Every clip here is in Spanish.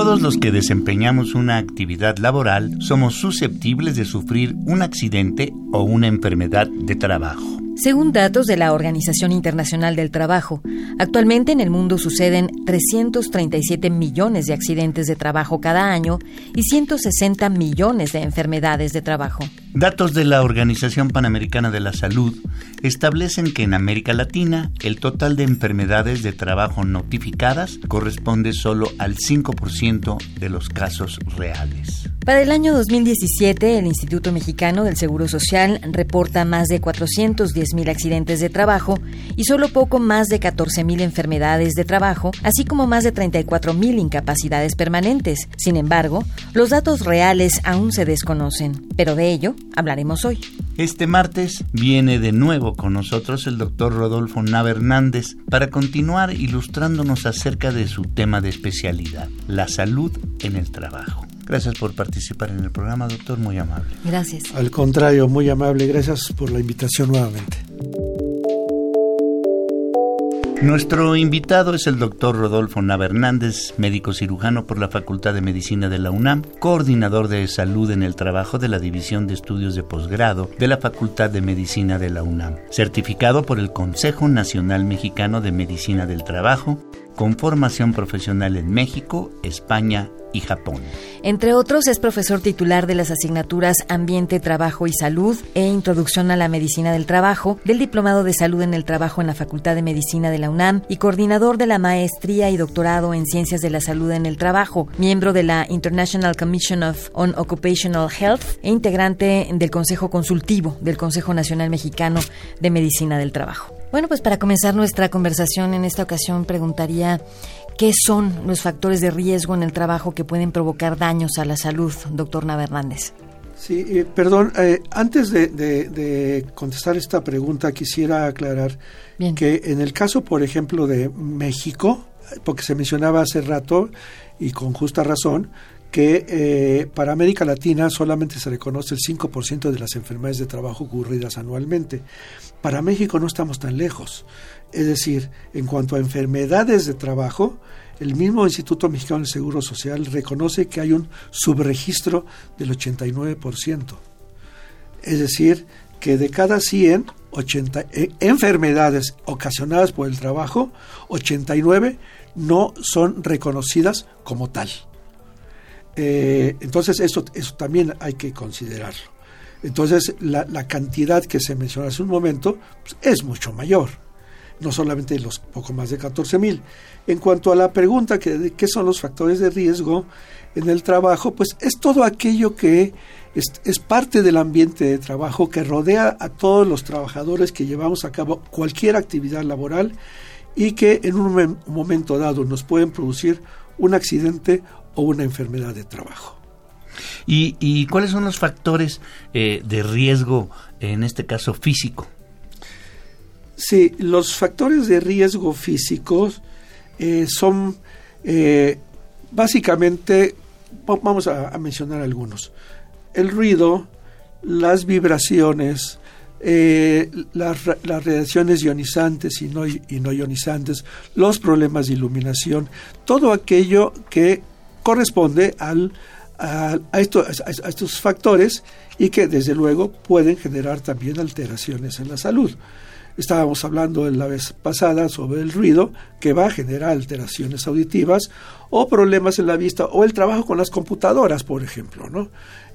Todos los que desempeñamos una actividad laboral somos susceptibles de sufrir un accidente o una enfermedad de trabajo. Según datos de la Organización Internacional del Trabajo, actualmente en el mundo suceden 337 millones de accidentes de trabajo cada año y 160 millones de enfermedades de trabajo. Datos de la Organización Panamericana de la Salud establecen que en América Latina el total de enfermedades de trabajo notificadas corresponde solo al 5% de los casos reales. Para el año 2017, el Instituto Mexicano del Seguro Social reporta más de 410 mil accidentes de trabajo y solo poco más de 14 mil enfermedades de trabajo, así como más de 34 mil incapacidades permanentes. Sin embargo, los datos reales aún se desconocen, pero de ello hablaremos hoy. Este martes viene de nuevo con nosotros el doctor Rodolfo Nava Hernández para continuar ilustrándonos acerca de su tema de especialidad, la salud en el trabajo. Gracias por participar en el programa, doctor, muy amable. Gracias. Al contrario, muy amable, gracias por la invitación nuevamente. Nuestro invitado es el doctor Rodolfo Nava Hernández, médico cirujano por la Facultad de Medicina de la UNAM, coordinador de salud en el trabajo de la División de Estudios de Posgrado de la Facultad de Medicina de la UNAM, certificado por el Consejo Nacional Mexicano de Medicina del Trabajo, con formación profesional en México, España y Japón. Entre otros, es profesor titular de las asignaturas Ambiente, Trabajo y Salud e Introducción a la Medicina del Trabajo, del Diplomado de Salud en el Trabajo en la Facultad de Medicina de la UNAM y coordinador de la Maestría y Doctorado en Ciencias de la Salud en el Trabajo, miembro de la International Commission of on Occupational Health e integrante del Consejo Consultivo del Consejo Nacional Mexicano de Medicina del Trabajo. Bueno, pues para comenzar nuestra conversación en esta ocasión preguntaría ¿Qué son los factores de riesgo en el trabajo que pueden provocar daños a la salud, doctor Nava Hernández? Sí, eh, perdón, eh, antes de, contestar esta pregunta quisiera aclarar que en el caso, por ejemplo, de México, porque se mencionaba hace rato y con justa razón, que eh, para América Latina solamente se reconoce el 5% de las enfermedades de trabajo ocurridas anualmente. Para México no estamos tan lejos. Es decir, en cuanto a enfermedades de trabajo, el mismo Instituto Mexicano del Seguro Social reconoce que hay un subregistro del 89%. Es decir, que de cada 100 80, eh, enfermedades ocasionadas por el trabajo, 89 no son reconocidas como tal. Eh, entonces, eso, eso también hay que considerarlo. Entonces, la, cantidad que se mencionó hace un momento pues, es mucho mayor no solamente los poco más de 14 mil. En cuanto a la pregunta que, de qué son los factores de riesgo en el trabajo, pues es todo aquello que es, parte del ambiente de trabajo que rodea a todos los trabajadores que llevamos a cabo cualquier actividad laboral y que en un momento dado nos pueden producir un accidente o una enfermedad de trabajo. ¿Y, cuáles son los factores eh, de riesgo, en este caso físico? Sí, los factores de riesgo físicos eh, son eh, básicamente, vamos a, mencionar algunos, el ruido, las vibraciones, eh, las, radiaciones ionizantes y no, y no ionizantes, los problemas de iluminación, todo aquello que corresponde al, a, estos, a, estos factores y que desde luego pueden generar también alteraciones en la salud. Estábamos hablando la vez pasada sobre el ruido que va a generar alteraciones auditivas o problemas en la vista o el trabajo con las computadoras, por ejemplo, ¿no?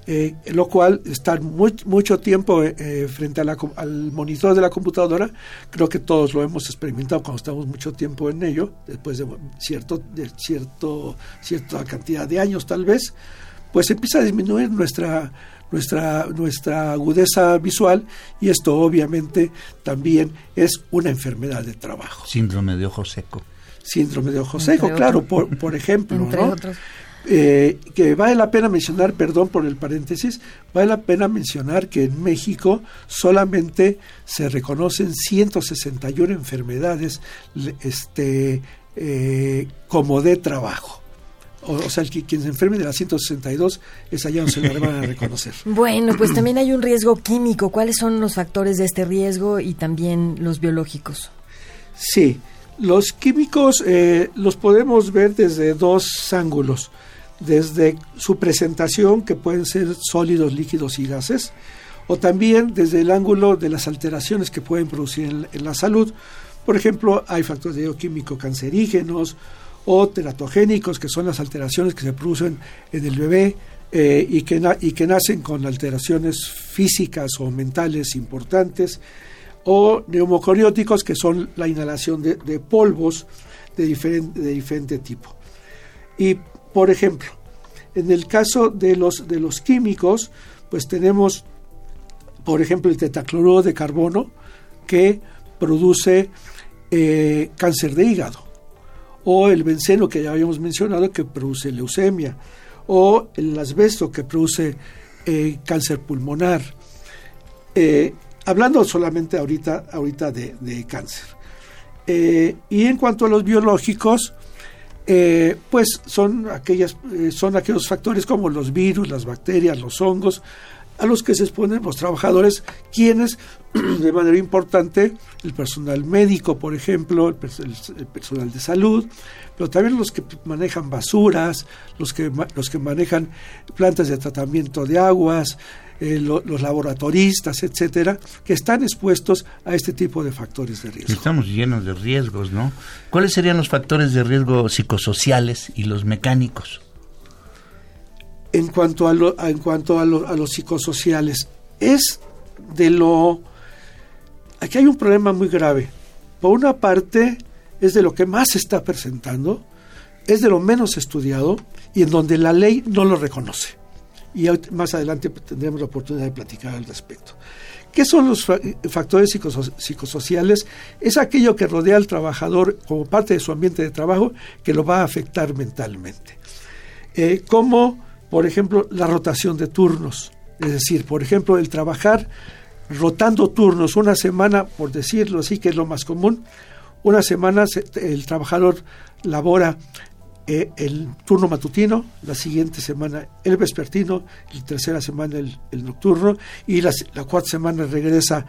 Eh, lo cual estar mucho tiempo eh, frente al monitor de la computadora, creo que todos lo hemos experimentado cuando estamos mucho tiempo en ello, después de cierto, de cierto, cierta cantidad de años tal vez, pues empieza a disminuir nuestra nuestra, nuestra agudeza visual y esto obviamente también es una enfermedad de trabajo. Síndrome de ojo seco. Síndrome de ojo seco, claro, por, por ejemplo. Eh, que vale la pena mencionar, perdón por el paréntesis, vale la pena mencionar que en México solamente se reconocen 161 enfermedades este, eh, como de trabajo. O, sea, el que, quien se enferme de la 162, esa ya no se la van a reconocer. Bueno, pues también hay un riesgo químico. ¿Cuáles son los factores de este riesgo y también los biológicos? Sí, los químicos eh, los podemos ver desde dos ángulos desde su presentación, que pueden ser sólidos, líquidos y gases, o también desde el ángulo de las alteraciones que pueden producir en, la salud. Por ejemplo, hay factores bioquímicos cancerígenos o teratogénicos, que son las alteraciones que se producen en el bebé eh, y, que y que nacen con alteraciones físicas o mentales importantes, o neumocorióticos, que son la inhalación de, polvos de, de diferente tipo. Y por ejemplo, en el caso de los, de los químicos, pues tenemos, por ejemplo, el tetacloruro de carbono que produce eh, cáncer de hígado, o el benceno que ya habíamos mencionado que produce leucemia, o el asbesto que produce eh, cáncer pulmonar. Eh, hablando solamente ahorita, ahorita de, cáncer. y en cuanto a los biológicos, eh, pues son, aquellas, eh, son aquellos factores como los virus, las bacterias, los hongos, a los que se exponen los trabajadores, quienes, de manera importante, el personal médico, por ejemplo, el, personal de salud, pero también los que manejan basuras, los que, los que manejan plantas de tratamiento de aguas, eh, los laboratoristas, etcétera, que están expuestos a este tipo de factores de riesgo. Estamos llenos de riesgos, ¿no? ¿Cuáles serían los factores de riesgo psicosociales y los mecánicos? En cuanto a, en cuanto a, a los psicosociales, es de lo... Aquí hay un problema muy grave. Por una parte, es de lo que más se está presentando, es de lo menos estudiado y en donde la ley no lo reconoce y más adelante tendremos la oportunidad de platicar al respecto. ¿Qué son los factores psicosociales? Es aquello que rodea al trabajador como parte de su ambiente de trabajo que lo va a afectar mentalmente. Eh, como, por ejemplo, la rotación de turnos. Es decir, por ejemplo, el trabajar rotando turnos una semana, por decirlo así, que es lo más común, una semana el trabajador labora eh, el turno matutino, la siguiente semana el vespertino, la tercera semana el, nocturno y la, cuarta semana regresa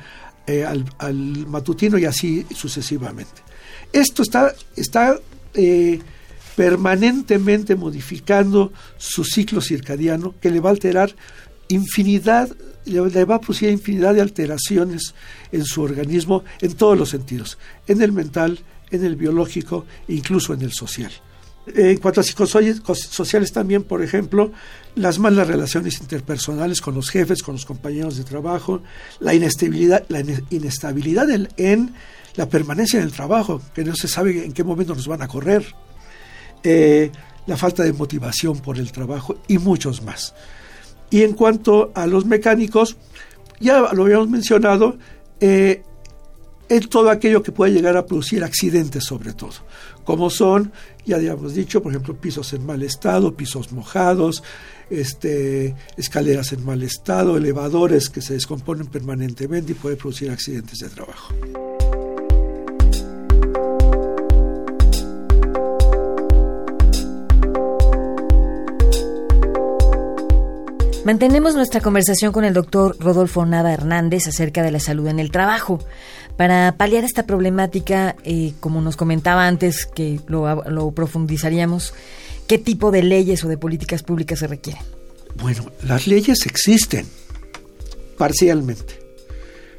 eh, al, matutino y así sucesivamente. Esto está, está eh, permanentemente modificando su ciclo circadiano que le va a alterar infinidad, le va a producir infinidad de alteraciones en su organismo en todos los sentidos, en el mental, en el biológico incluso en el social. Eh, en cuanto a psicosociales también, por ejemplo, las malas relaciones interpersonales con los jefes, con los compañeros de trabajo, la inestabilidad, la inestabilidad en, la permanencia en el trabajo, que no se sabe en qué momento nos van a correr, eh, la falta de motivación por el trabajo y muchos más. Y en cuanto a los mecánicos, ya lo habíamos mencionado, eh, es todo aquello que puede llegar a producir accidentes sobre todo, como son, ya habíamos dicho, por ejemplo, pisos en mal estado, pisos mojados, este, escaleras en mal estado, elevadores que se descomponen permanentemente y puede producir accidentes de trabajo. Mantenemos nuestra conversación con el doctor Rodolfo Nava Hernández acerca de la salud en el trabajo. Para paliar esta problemática, eh, como nos comentaba antes, que lo, profundizaríamos, ¿qué tipo de leyes o de políticas públicas se requieren? Bueno, las leyes existen, parcialmente.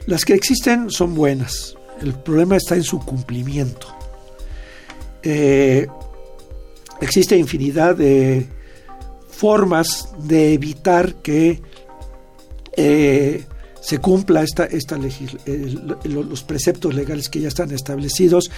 Las que existen son buenas. El problema está en su cumplimiento. Eh, existe infinidad de formas de evitar que eh, se cumpla esta, esta los preceptos legales que ya están establecidos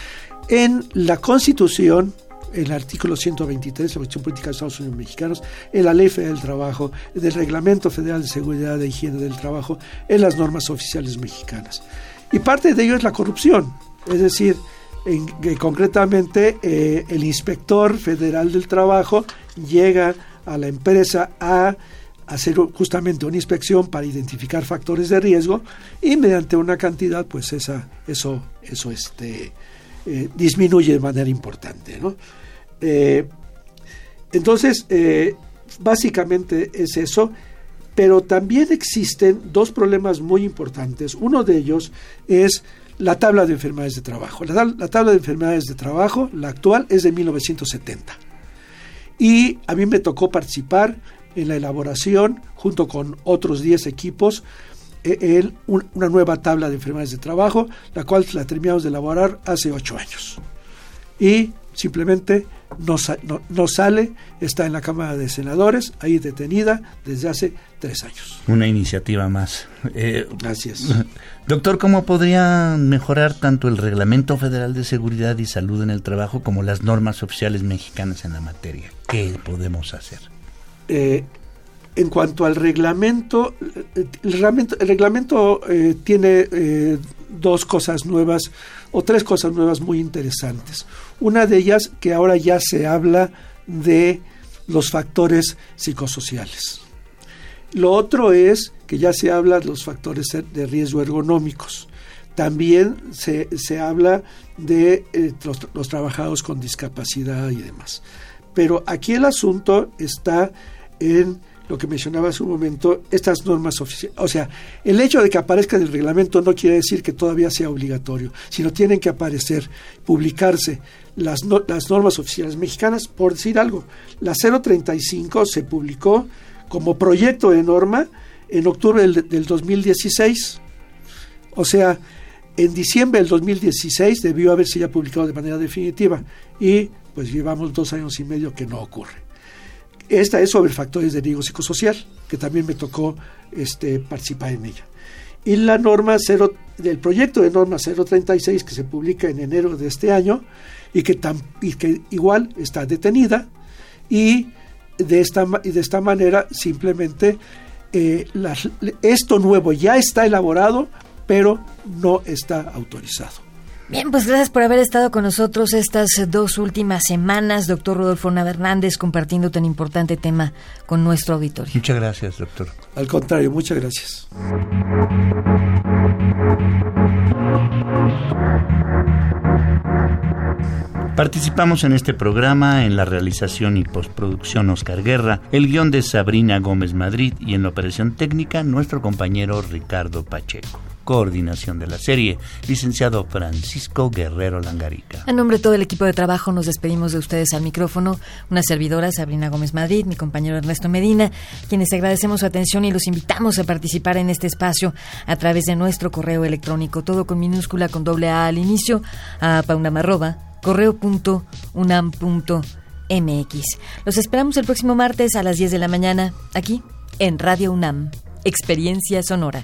en la Constitución, el artículo 123 de la Constitución Política de Estados Unidos Mexicanos, en la Ley Federal del Trabajo, en el Reglamento Federal de Seguridad e Higiene del Trabajo, en las normas oficiales mexicanas. Y parte de ello es la corrupción, es decir, en, concretamente eh, el inspector federal del trabajo llega a la empresa a hacer justamente una inspección para identificar factores de riesgo y mediante una cantidad pues esa eso eso este eh, disminuye de manera importante eh, entonces eh, básicamente es eso pero también existen dos problemas muy importantes. Uno de ellos es la tabla de enfermedades de trabajo. La, la tabla de enfermedades de trabajo la actual es de 1970 y a mí me tocó participar en la elaboración, junto con otros 10 equipos, en una nueva tabla de enfermedades de trabajo, la cual la terminamos de elaborar hace 8 años. Y simplemente no, no, sale, está en la Cámara de Senadores, ahí detenida desde hace tres años. Una iniciativa más. Eh, Gracias. Doctor, ¿cómo podría mejorar tanto el Reglamento Federal de Seguridad y Salud en el Trabajo como las normas oficiales mexicanas en la materia? ¿Qué podemos hacer? Eh, en cuanto al reglamento, el reglamento, el reglamento eh, tiene eh, dos cosas nuevas o tres cosas nuevas muy interesantes. Una de ellas que ahora ya se habla de los factores psicosociales. Lo otro es que ya se habla de los factores de riesgo ergonómicos. También se, se habla de los, los trabajadores con discapacidad y demás. Pero aquí el asunto está en lo que mencionaba hace un momento, estas normas oficiales. O sea, el hecho de que aparezca en el reglamento no quiere decir que todavía sea obligatorio, sino tienen que aparecer, publicarse las, normas oficiales mexicanas. Por decir algo, la 035 se publicó como proyecto de norma en octubre del, del 2016. O sea, en diciembre del 2016 debió haberse ya publicado de manera definitiva y pues llevamos dos años y medio que no ocurre. Esta es sobre factores de riesgo psicosocial, que también me tocó este, participar en ella. Y la norma 0, del proyecto de norma 036 que se publica en enero de este año y que, que igual está detenida y de esta, y de esta manera simplemente eh, esto nuevo ya está elaborado pero no está autorizado. Bien, pues gracias por haber estado con nosotros estas dos últimas semanas, doctor Rodolfo Nava Hernández, compartiendo tan importante tema con nuestro auditorio. Muchas gracias, doctor. Al contrario, muchas gracias. Participamos en este programa en la realización y postproducción Oscar Guerra, el guion de Sabrina Gómez Madrid y en la operación técnica nuestro compañero Ricardo Pacheco coordinación de la serie, licenciado Francisco Guerrero Langarica. En nombre de todo el equipo de trabajo nos despedimos de ustedes al micrófono, una servidora Sabrina Gómez Madrid, mi compañero Ernesto Medina, quienes agradecemos su atención y los invitamos a participar en este espacio a través de nuestro correo electrónico, todo con minúscula con doble A al inicio, a paunamarroba, correo.unam.mx. Los esperamos el próximo martes a las 10 de la mañana, aquí en Radio UNAM, Experiencia Sonora.